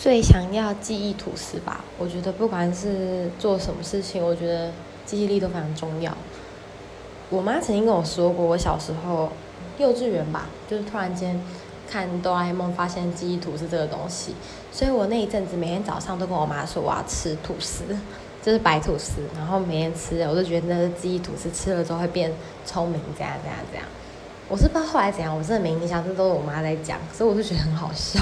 最想要记忆吐司吧。我觉得不管是做什么事情，我觉得记忆力都非常重要。我妈曾经跟我说过，我小时候幼稚园吧，就是突然间看哆啦 A 梦，发现记忆吐司这个东西，所以我那一阵子每天早上都跟我妈说我要吃吐司，就是白吐司，然后每天吃，我就觉得那是记忆吐司，吃了之后会变聪明，怎样怎样怎样。我是不知道后来怎样，我真的没印象，这都是我妈在讲，所以我就觉得很好笑。